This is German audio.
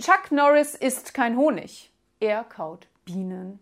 Chuck Norris isst kein Honig. Er kaut Bienen.